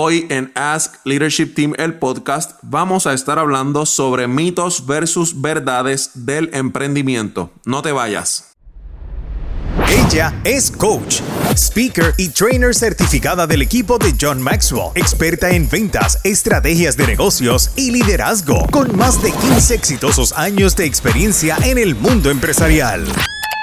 Hoy en Ask Leadership Team, el podcast, vamos a estar hablando sobre mitos versus verdades del emprendimiento. No te vayas. Ella es coach, speaker y trainer certificada del equipo de John Maxwell, experta en ventas, estrategias de negocios y liderazgo, con más de 15 exitosos años de experiencia en el mundo empresarial.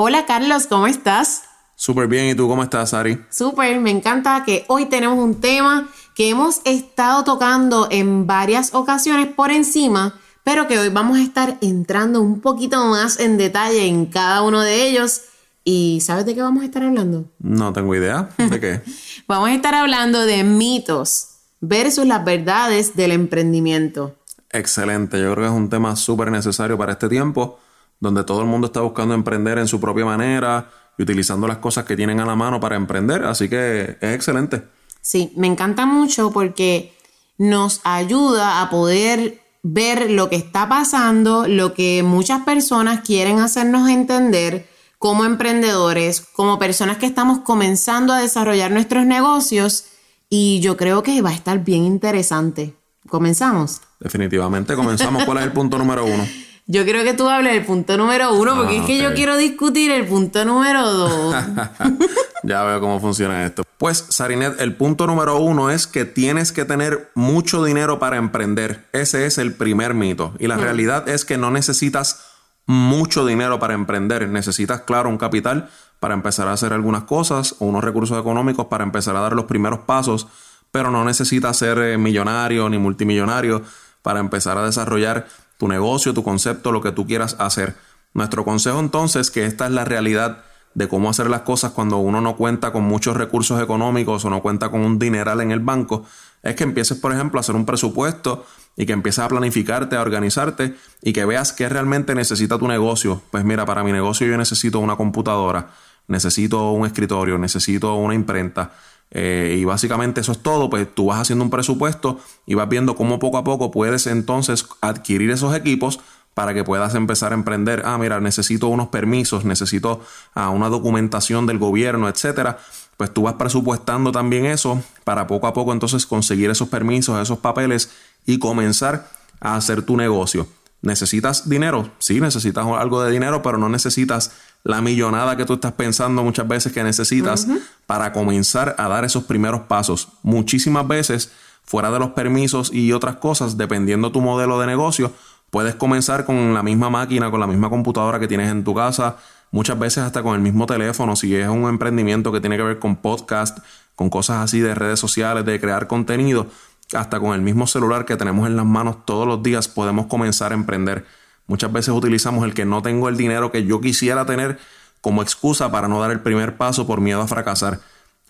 Hola Carlos, ¿cómo estás? Súper bien, ¿y tú cómo estás, Ari? Súper, me encanta que hoy tenemos un tema que hemos estado tocando en varias ocasiones por encima, pero que hoy vamos a estar entrando un poquito más en detalle en cada uno de ellos. ¿Y sabes de qué vamos a estar hablando? No tengo idea. ¿De qué? vamos a estar hablando de mitos versus las verdades del emprendimiento. Excelente, yo creo que es un tema súper necesario para este tiempo donde todo el mundo está buscando emprender en su propia manera y utilizando las cosas que tienen a la mano para emprender. Así que es excelente. Sí, me encanta mucho porque nos ayuda a poder ver lo que está pasando, lo que muchas personas quieren hacernos entender como emprendedores, como personas que estamos comenzando a desarrollar nuestros negocios y yo creo que va a estar bien interesante. ¿Comenzamos? Definitivamente, comenzamos. ¿Cuál es el punto número uno? Yo quiero que tú hables del punto número uno, porque es que yo ah, quiero discutir el punto número dos. ya veo cómo funciona esto. Pues, Sarinet, el punto número uno es que tienes que tener mucho dinero para emprender. Ese es el primer mito. Y la mm. realidad es que no necesitas mucho dinero para emprender. Necesitas, claro, un capital para empezar a hacer algunas cosas o unos recursos económicos para empezar a dar los primeros pasos, pero no necesitas ser eh, millonario ni multimillonario para empezar a desarrollar tu negocio, tu concepto, lo que tú quieras hacer. Nuestro consejo entonces, que esta es la realidad de cómo hacer las cosas cuando uno no cuenta con muchos recursos económicos o no cuenta con un dineral en el banco, es que empieces, por ejemplo, a hacer un presupuesto y que empieces a planificarte, a organizarte y que veas qué realmente necesita tu negocio. Pues mira, para mi negocio yo necesito una computadora, necesito un escritorio, necesito una imprenta, eh, y básicamente eso es todo, pues tú vas haciendo un presupuesto y vas viendo cómo poco a poco puedes entonces adquirir esos equipos para que puedas empezar a emprender. Ah, mira, necesito unos permisos, necesito ah, una documentación del gobierno, etcétera. Pues tú vas presupuestando también eso para poco a poco entonces conseguir esos permisos, esos papeles y comenzar a hacer tu negocio. ¿Necesitas dinero? Sí, necesitas algo de dinero, pero no necesitas la millonada que tú estás pensando muchas veces que necesitas para comenzar a dar esos primeros pasos. Muchísimas veces, fuera de los permisos y otras cosas, dependiendo tu modelo de negocio, puedes comenzar con la misma máquina, con la misma computadora que tienes en tu casa, muchas veces hasta con el mismo teléfono, si es un emprendimiento que tiene que ver con podcast, con cosas así de redes sociales, de crear contenido, hasta con el mismo celular que tenemos en las manos todos los días podemos comenzar a emprender. Muchas veces utilizamos el que no tengo el dinero que yo quisiera tener como excusa para no dar el primer paso por miedo a fracasar.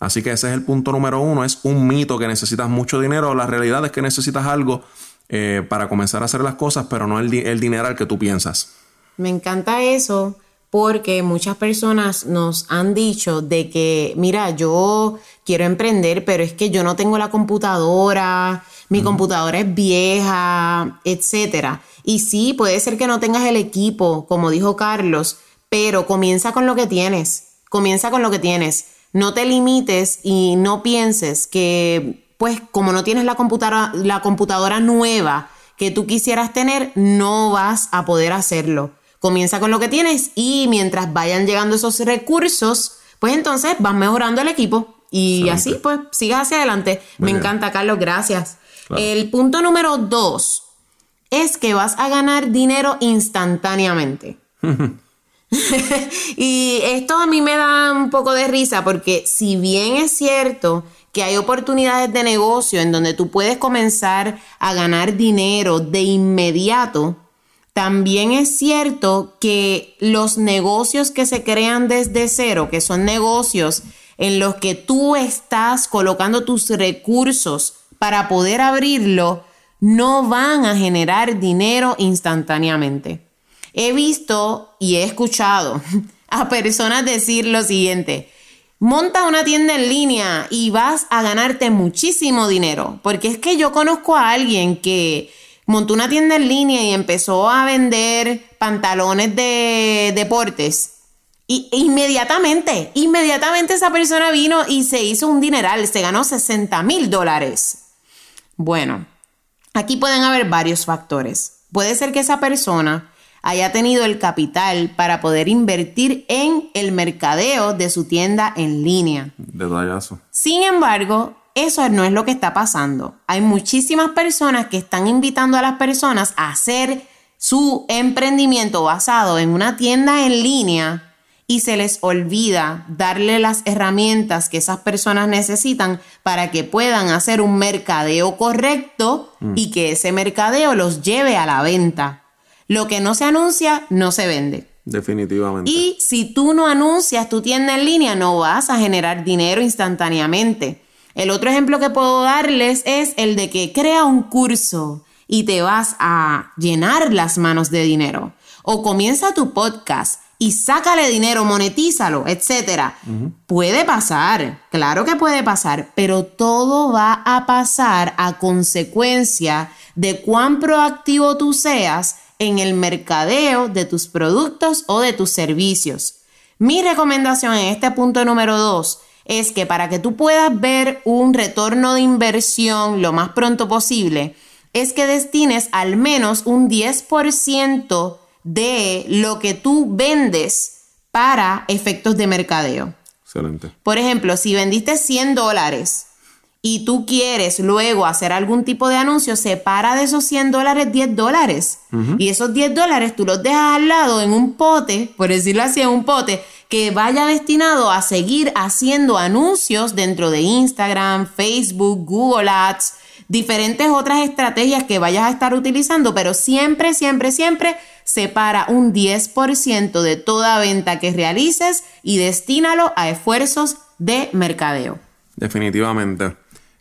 Así que ese es el punto número uno. Es un mito que necesitas mucho dinero. La realidad es que necesitas algo eh, para comenzar a hacer las cosas, pero no el, el dinero al que tú piensas. Me encanta eso porque muchas personas nos han dicho de que, mira, yo quiero emprender, pero es que yo no tengo la computadora, mi computadora es vieja, etcétera. Y sí, puede ser que no tengas el equipo, como dijo Carlos, pero comienza con lo que tienes. Comienza con lo que tienes. No te limites y no pienses que, pues, como no tienes la computadora, la computadora nueva que tú quisieras tener, no vas a poder hacerlo. Comienza con lo que tienes y mientras vayan llegando esos recursos, pues entonces vas mejorando el equipo y así, pues, sigas hacia adelante. Me encanta, Carlos, gracias. El punto número dos es que vas a ganar dinero instantáneamente. y esto a mí me da un poco de risa porque si bien es cierto que hay oportunidades de negocio en donde tú puedes comenzar a ganar dinero de inmediato, también es cierto que los negocios que se crean desde cero, que son negocios en los que tú estás colocando tus recursos para poder abrirlo, no van a generar dinero instantáneamente. He visto y he escuchado a personas decir lo siguiente, monta una tienda en línea y vas a ganarte muchísimo dinero, porque es que yo conozco a alguien que montó una tienda en línea y empezó a vender pantalones de deportes. Y inmediatamente, inmediatamente esa persona vino y se hizo un dineral, se ganó 60 mil dólares. Bueno, aquí pueden haber varios factores. Puede ser que esa persona haya tenido el capital para poder invertir en el mercadeo de su tienda en línea. Detallazo. Sin embargo, eso no es lo que está pasando. Hay muchísimas personas que están invitando a las personas a hacer su emprendimiento basado en una tienda en línea y se les olvida darle las herramientas que esas personas necesitan para que puedan hacer un mercadeo correcto y que ese mercadeo los lleve a la venta. Lo que no se anuncia no se vende. Definitivamente. Y si tú no anuncias tu tienda en línea, no vas a generar dinero instantáneamente. El otro ejemplo que puedo darles es el de que crea un curso y te vas a llenar las manos de dinero. O comienza tu podcast y sácale dinero, monetízalo, etc. Puede pasar, claro que puede pasar, pero todo va a pasar a consecuencia de cuán proactivo tú seas en el mercadeo de tus productos o de tus servicios. Mi recomendación en este punto número dos es que para que tú puedas ver un retorno de inversión lo más pronto posible, es que destines al menos un 10% de lo que tú vendes para efectos de mercadeo. Excelente. Por ejemplo, si vendiste 100 dólares y tú quieres luego hacer algún tipo de anuncio, separa de esos 100 dólares 10 dólares. Y esos 10 dólares tú los dejas al lado en un pote, por decirlo así, en un pote, que vaya destinado a seguir haciendo anuncios dentro de Instagram, Facebook, Google Ads, diferentes otras estrategias que vayas a estar utilizando, pero siempre, siempre, siempre separa un 10% de toda venta que realices y destínalo a esfuerzos de mercadeo. Definitivamente.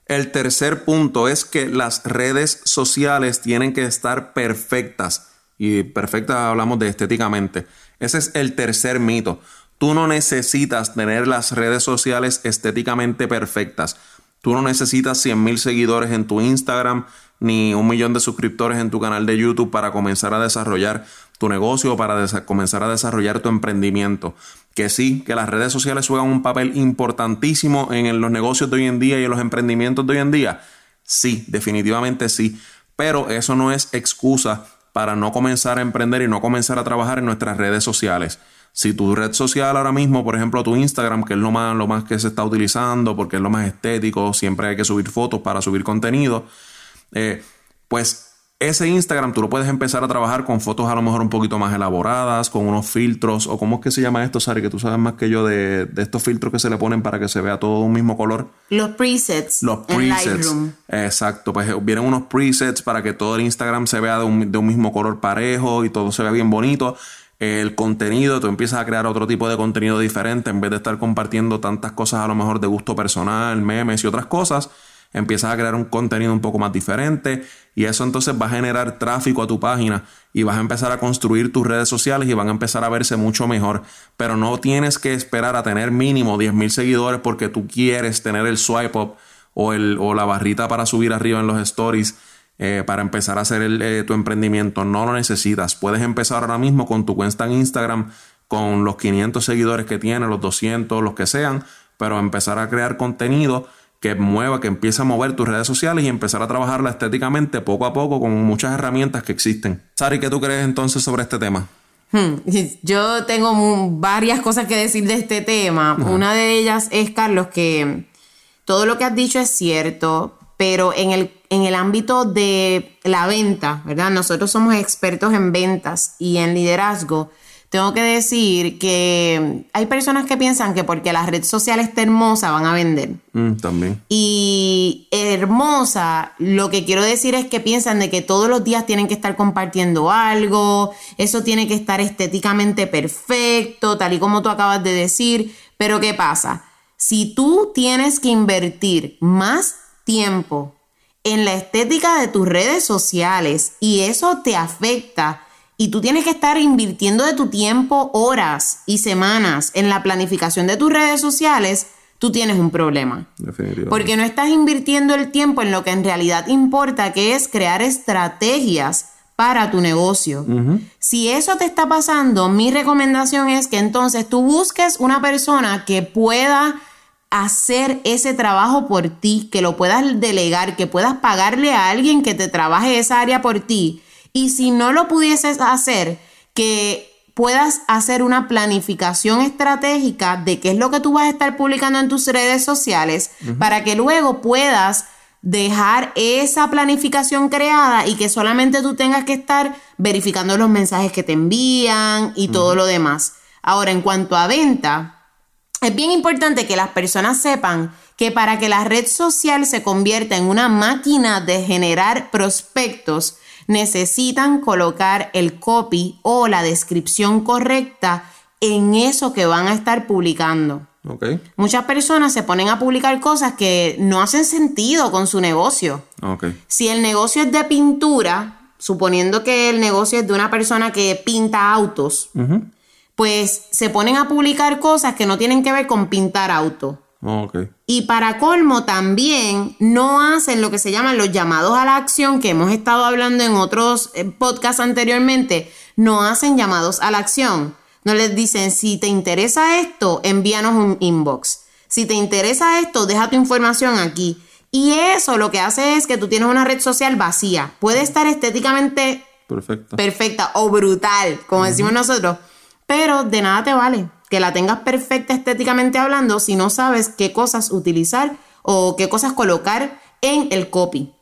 El tercer punto es que las redes sociales tienen que estar perfectas. Y perfectas hablamos de estéticamente. Ese es el tercer mito. Tú no necesitas tener las redes sociales estéticamente perfectas. Tú no necesitas 100 mil seguidores en tu Instagram ni un millón de suscriptores en tu canal de YouTube para comenzar a desarrollar tu negocio o para comenzar a desarrollar tu emprendimiento. Que sí, que las redes sociales juegan un papel importantísimo en los negocios de hoy en día y en los emprendimientos de hoy en día. Sí, definitivamente sí. Pero eso no es excusa para no comenzar a emprender y no comenzar a trabajar en nuestras redes sociales. Si tu red social ahora mismo, por ejemplo, tu Instagram, que es lo más, lo más que se está utilizando porque es lo más estético, siempre hay que subir fotos para subir contenido, eh, pues ese Instagram tú lo puedes empezar a trabajar con fotos a lo mejor un poquito más elaboradas, con unos filtros, o cómo es que se llama esto, Sari, que tú sabes más que yo de, estos filtros que se le ponen para que se vea todo un mismo color. Los presets. Los presets. Exacto, pues vienen unos presets para que todo el Instagram se vea de un, de un mismo color parejo y todo se vea bien bonito el contenido, tú empiezas a crear otro tipo de contenido diferente en vez de estar compartiendo tantas cosas a lo mejor de gusto personal, memes y otras cosas empiezas a crear un contenido un poco más diferente y eso entonces va a generar tráfico a tu página y vas a empezar a construir tus redes sociales y van a empezar a verse mucho mejor. Pero no tienes que esperar a tener mínimo 10.000 seguidores porque tú quieres tener el swipe up o, el, o la barrita para subir arriba en los stories. Eh, para empezar a hacer eh, tu emprendimiento. No lo necesitas. Puedes empezar ahora mismo con tu cuenta en Instagram con los 500 seguidores que tienes, los 200, los que sean, pero empezar a crear contenido que mueva, que empiece a mover tus redes sociales y empezar a trabajarla estéticamente poco a poco con muchas herramientas que existen. Sari, ¿qué tú crees entonces sobre este tema? Hmm, yo tengo varias cosas que decir de este tema. Una de ellas es, Carlos, que todo lo que has dicho es cierto, pero en el, en el ámbito de la venta, ¿verdad? Nosotros somos expertos en ventas y en liderazgo tengo que decir que hay personas que piensan que porque la red social está hermosa van a vender. Mm, también. Y hermosa, lo que quiero decir es que piensan de que todos los días tienen que estar compartiendo algo, eso tiene que estar estéticamente perfecto, tal y como tú acabas de decir. Pero ¿qué pasa? Si tú tienes que invertir más tiempo en la estética de tus redes sociales y eso te afecta y tú tienes que estar invirtiendo de tu tiempo horas y semanas en la planificación de tus redes sociales, tú tienes un problema. Definitivamente. Porque no estás invirtiendo el tiempo en lo que en realidad importa, que es crear estrategias para tu negocio. Si eso te está pasando, mi recomendación es que entonces tú busques una persona que pueda hacer ese trabajo por ti, que lo puedas delegar, que puedas pagarle a alguien que te trabaje esa área por ti. Y si no lo pudieses hacer, que puedas hacer una planificación estratégica de qué es lo que tú vas a estar publicando en tus redes sociales para que luego puedas dejar esa planificación creada y que solamente tú tengas que estar verificando los mensajes que te envían y todo lo demás. Ahora, en cuanto a venta, es bien importante que las personas sepan que para que la red social se convierta en una máquina de generar prospectos, necesitan colocar el copy o la descripción correcta en eso que van a estar publicando. Ok. Muchas personas se ponen a publicar cosas que no hacen sentido con su negocio. Ok. Si el negocio es de pintura, suponiendo que el negocio es de una persona que pinta autos, pues se ponen a publicar cosas que no tienen que ver con pintar auto. Ok. Y para colmo también no hacen lo que se llaman los llamados a la acción, que hemos estado hablando en otros eh, podcasts anteriormente, no hacen llamados a la acción. No les dicen, si te interesa esto, envíanos un inbox. Si te interesa esto, deja tu información aquí. Y eso lo que hace es que tú tienes una red social vacía. Puede estar estéticamente perfecta o brutal, como decimos nosotros, pero de nada te vale que la tengas perfecta estéticamente hablando si no sabes qué cosas utilizar o qué cosas colocar en el copy.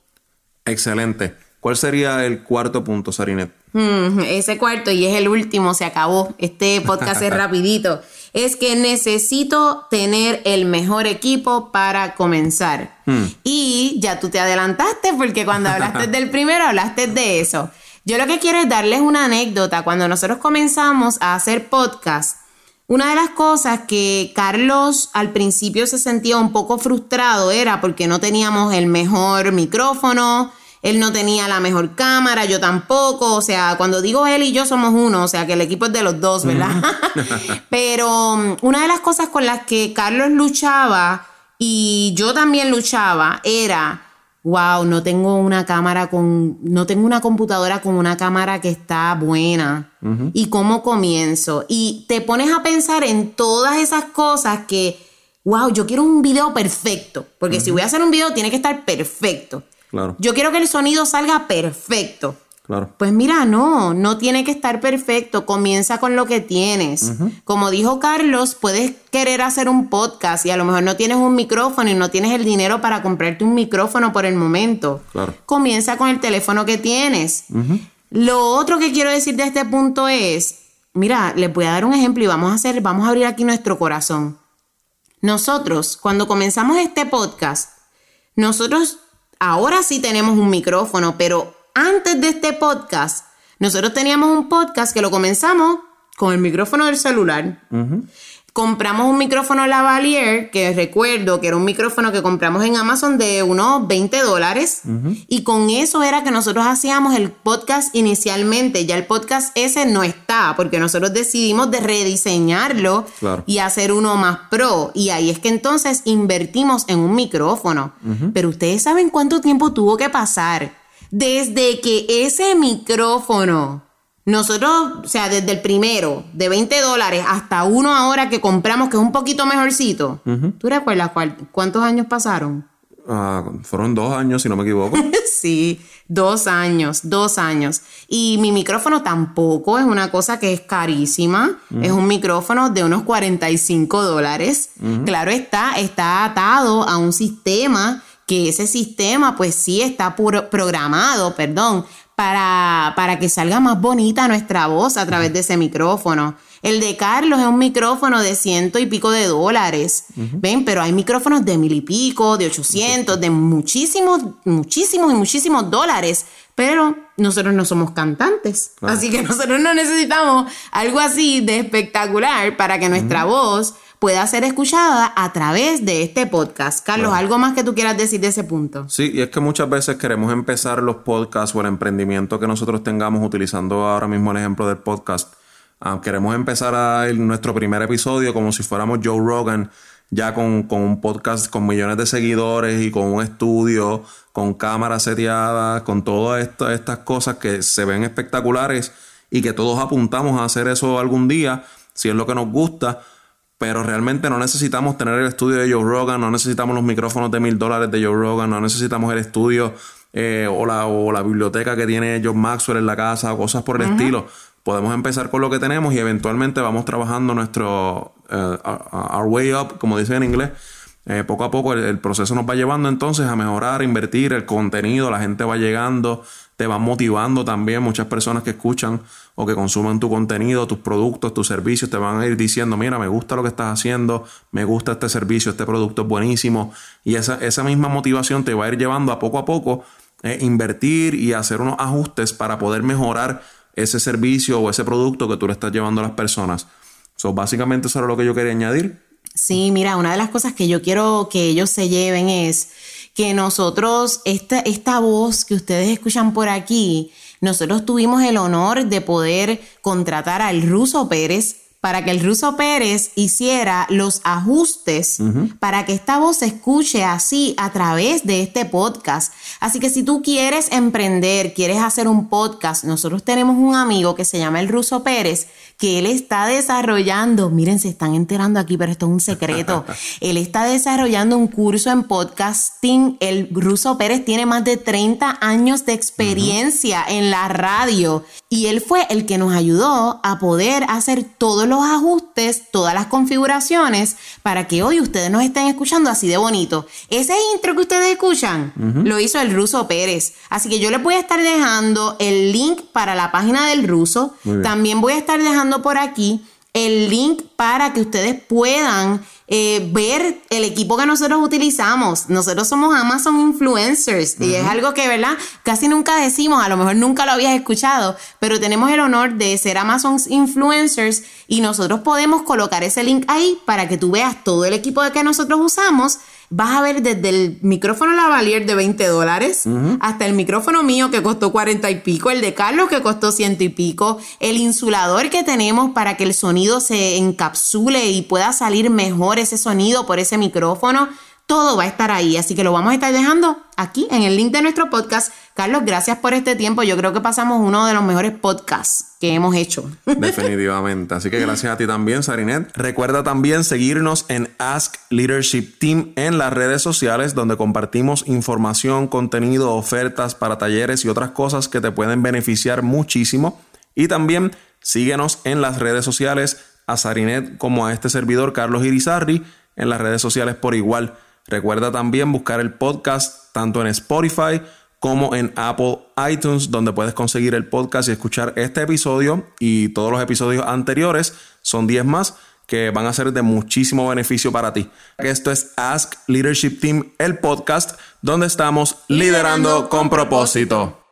Excelente. ¿Cuál sería el cuarto punto, Sarinet? Mm, ese cuarto, y es el último, se acabó. Este podcast es rapidito. Es que necesito tener el mejor equipo para comenzar. Y ya tú te adelantaste porque cuando hablaste del primero hablaste de eso. Yo lo que quiero es darles una anécdota. Cuando nosotros comenzamos a hacer podcast, una de las cosas que Carlos al principio se sentía un poco frustrado era porque no teníamos el mejor micrófono, él no tenía la mejor cámara, yo tampoco, o sea, cuando digo él y yo somos uno, o sea, que el equipo es de los dos, ¿verdad? Pero um, una de las cosas con las que Carlos luchaba y yo también luchaba era, wow, no tengo una cámara con, no tengo una computadora con una cámara que está buena. ¿Y cómo comienzo? Y te pones a pensar en todas esas cosas que, wow, yo quiero un video perfecto, porque si voy a hacer un video tiene que estar perfecto. Claro. Yo quiero que el sonido salga perfecto. Claro. Pues mira, no, no tiene que estar perfecto. Comienza con lo que tienes. Como dijo Carlos, puedes querer hacer un podcast y a lo mejor no tienes un micrófono y no tienes el dinero para comprarte un micrófono por el momento. Claro. Comienza con el teléfono que tienes. Lo otro que quiero decir de este punto es, mira, les voy a dar un ejemplo y vamos a hacer, vamos a abrir aquí nuestro corazón. Nosotros, cuando comenzamos este podcast, nosotros ahora sí tenemos un micrófono, pero antes de este podcast, nosotros teníamos un podcast que lo comenzamos con el micrófono del celular. Compramos un micrófono lavalier, que recuerdo que era un micrófono que compramos en Amazon de unos 20 dólares. Y con eso era que nosotros hacíamos el podcast inicialmente. Ya el podcast ese no está, porque nosotros decidimos de rediseñarlo Claro. y hacer uno más pro. Y ahí es que entonces invertimos en un micrófono. Pero ustedes saben cuánto tiempo tuvo que pasar desde que ese micrófono, nosotros, o sea, desde el primero de 20 dólares hasta uno ahora que compramos, que es un poquito mejorcito. ¿Tú recuerdas cuál- cuántos años pasaron? Ah, fueron dos años, si no me equivoco. Sí, dos años, dos años. Y mi micrófono tampoco es una cosa que es carísima. Es un micrófono de unos 45 dólares. Claro está, está atado a un sistema que ese sistema pues sí está puro- programado, perdón, para, para que salga más bonita nuestra voz a través de ese micrófono. El de Carlos es un micrófono de ciento y pico de dólares. Ven, pero hay micrófonos de mil y pico, de 800, de muchísimos, muchísimos y muchísimos dólares. Pero nosotros no somos cantantes. Claro. Así que nosotros no necesitamos algo así de espectacular para que nuestra voz pueda ser escuchada a través de este podcast. Carlos, ¿algo más que tú quieras decir de ese punto? Sí, y es que muchas veces queremos empezar los podcasts o el emprendimiento que nosotros tengamos utilizando ahora mismo el ejemplo del podcast. Ah, queremos empezar a nuestro primer episodio como si fuéramos Joe Rogan, ya con, con, un podcast con millones de seguidores y con un estudio, con cámaras seteadas, con todas estas cosas que se ven espectaculares y que todos apuntamos a hacer eso algún día, si es lo que nos gusta. Pero realmente no necesitamos tener el estudio de Joe Rogan, no necesitamos los micrófonos de mil dólares de Joe Rogan, no necesitamos el estudio eh, o, la, o, la, biblioteca que tiene John Maxwell en la casa, o cosas por el estilo. Podemos empezar con lo que tenemos y eventualmente vamos trabajando nuestro uh, our way up, como dicen en inglés. Eh, poco a poco el, proceso nos va llevando entonces a mejorar, invertir el contenido, la gente va llegando, te va motivando también. Muchas personas que escuchan o que consuman tu contenido, tus productos, tus servicios, te van a ir diciendo, mira, me gusta lo que estás haciendo, me gusta este servicio, este producto es buenísimo. Y esa, esa misma motivación te va a ir llevando a poco a poco eh, invertir y hacer unos ajustes para poder mejorar ese servicio o ese producto que tú le estás llevando a las personas. So, básicamente eso era lo que yo quería añadir. Sí, mira, una de las cosas que yo quiero que ellos se lleven es que nosotros, esta, esta voz que ustedes escuchan por aquí, nosotros tuvimos el honor de poder contratar al Ruso Pérez para que el Ruso Pérez hiciera los ajustes para que esta voz se escuche así a través de este podcast. Así que si tú quieres emprender, quieres hacer un podcast, nosotros tenemos un amigo que se llama el Ruso Pérez, que él está desarrollando, miren, se están enterando aquí, pero esto es un secreto. él está desarrollando un curso en podcasting. El Ruso Pérez tiene más de 30 años de experiencia en la radio y él fue el que nos ayudó a poder hacer todos los ajustes, todas las configuraciones para que hoy ustedes nos estén escuchando así de bonito. Ese intro que ustedes escuchan lo hizo el ruso Pérez. Así que yo les voy a estar dejando el link para la página del ruso. También voy a estar dejando por aquí el link para que ustedes puedan eh, ver el equipo que nosotros utilizamos. Nosotros somos Amazon Influencers y es algo que, ¿verdad? Casi nunca decimos, a lo mejor nunca lo habías escuchado, pero tenemos el honor de ser Amazon Influencers y nosotros podemos colocar ese link ahí para que tú veas todo el equipo que nosotros usamos vas a ver desde el micrófono lavalier de 20 dólares hasta el micrófono mío que costó 40 y pico, el de Carlos que costó ciento y pico, el insulador que tenemos para que el sonido se encapsule y pueda salir mejor ese sonido por ese micrófono. Todo va a estar ahí, así que lo vamos a estar dejando aquí en el link de nuestro podcast. Carlos, gracias por este tiempo. Yo creo que pasamos uno de los mejores podcasts que hemos hecho. Definitivamente. Así que gracias a ti también, Sarinet. Recuerda también seguirnos en Ask Leadership Team en las redes sociales donde compartimos información, contenido, ofertas para talleres y otras cosas que te pueden beneficiar muchísimo. Y también síguenos en las redes sociales a Sarinet como a este servidor Carlos Irizarri en las redes sociales por igual. Recuerda también buscar el podcast tanto en Spotify como en Apple iTunes, donde puedes conseguir el podcast y escuchar este episodio y todos los episodios anteriores. Son 10 más que van a ser de muchísimo beneficio para ti. Esto es Ask Leadership Team, el podcast donde estamos liderando, con propósito.